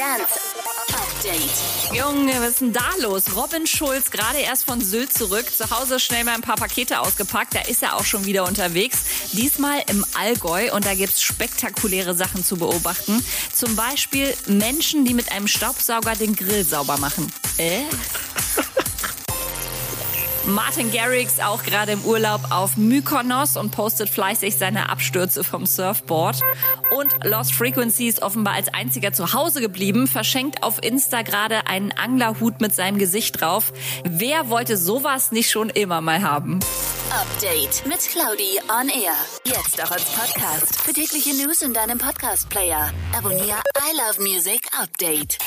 Dance Update. Junge, was ist denn da los? Robin Schulz, gerade erst von Sylt zurück. Zu Hause schnell mal ein paar Pakete ausgepackt. Da ist er auch schon wieder unterwegs. Diesmal im Allgäu und da gibt's spektakuläre Sachen zu beobachten. Zum Beispiel Menschen, die mit einem Staubsauger den Grill sauber machen. Äh? Martin Garrix auch gerade im Urlaub auf Mykonos und postet fleißig seine Abstürze vom Surfboard. Und Lost Frequencies offenbar als einziger zu Hause geblieben, verschenkt auf Insta gerade einen Anglerhut mit seinem Gesicht drauf. Wer wollte sowas nicht schon immer mal haben? Update mit Claudi on Air. Jetzt auch als Podcast. Für tägliche News in deinem Podcast-Player. Abonniere I Love Music Update.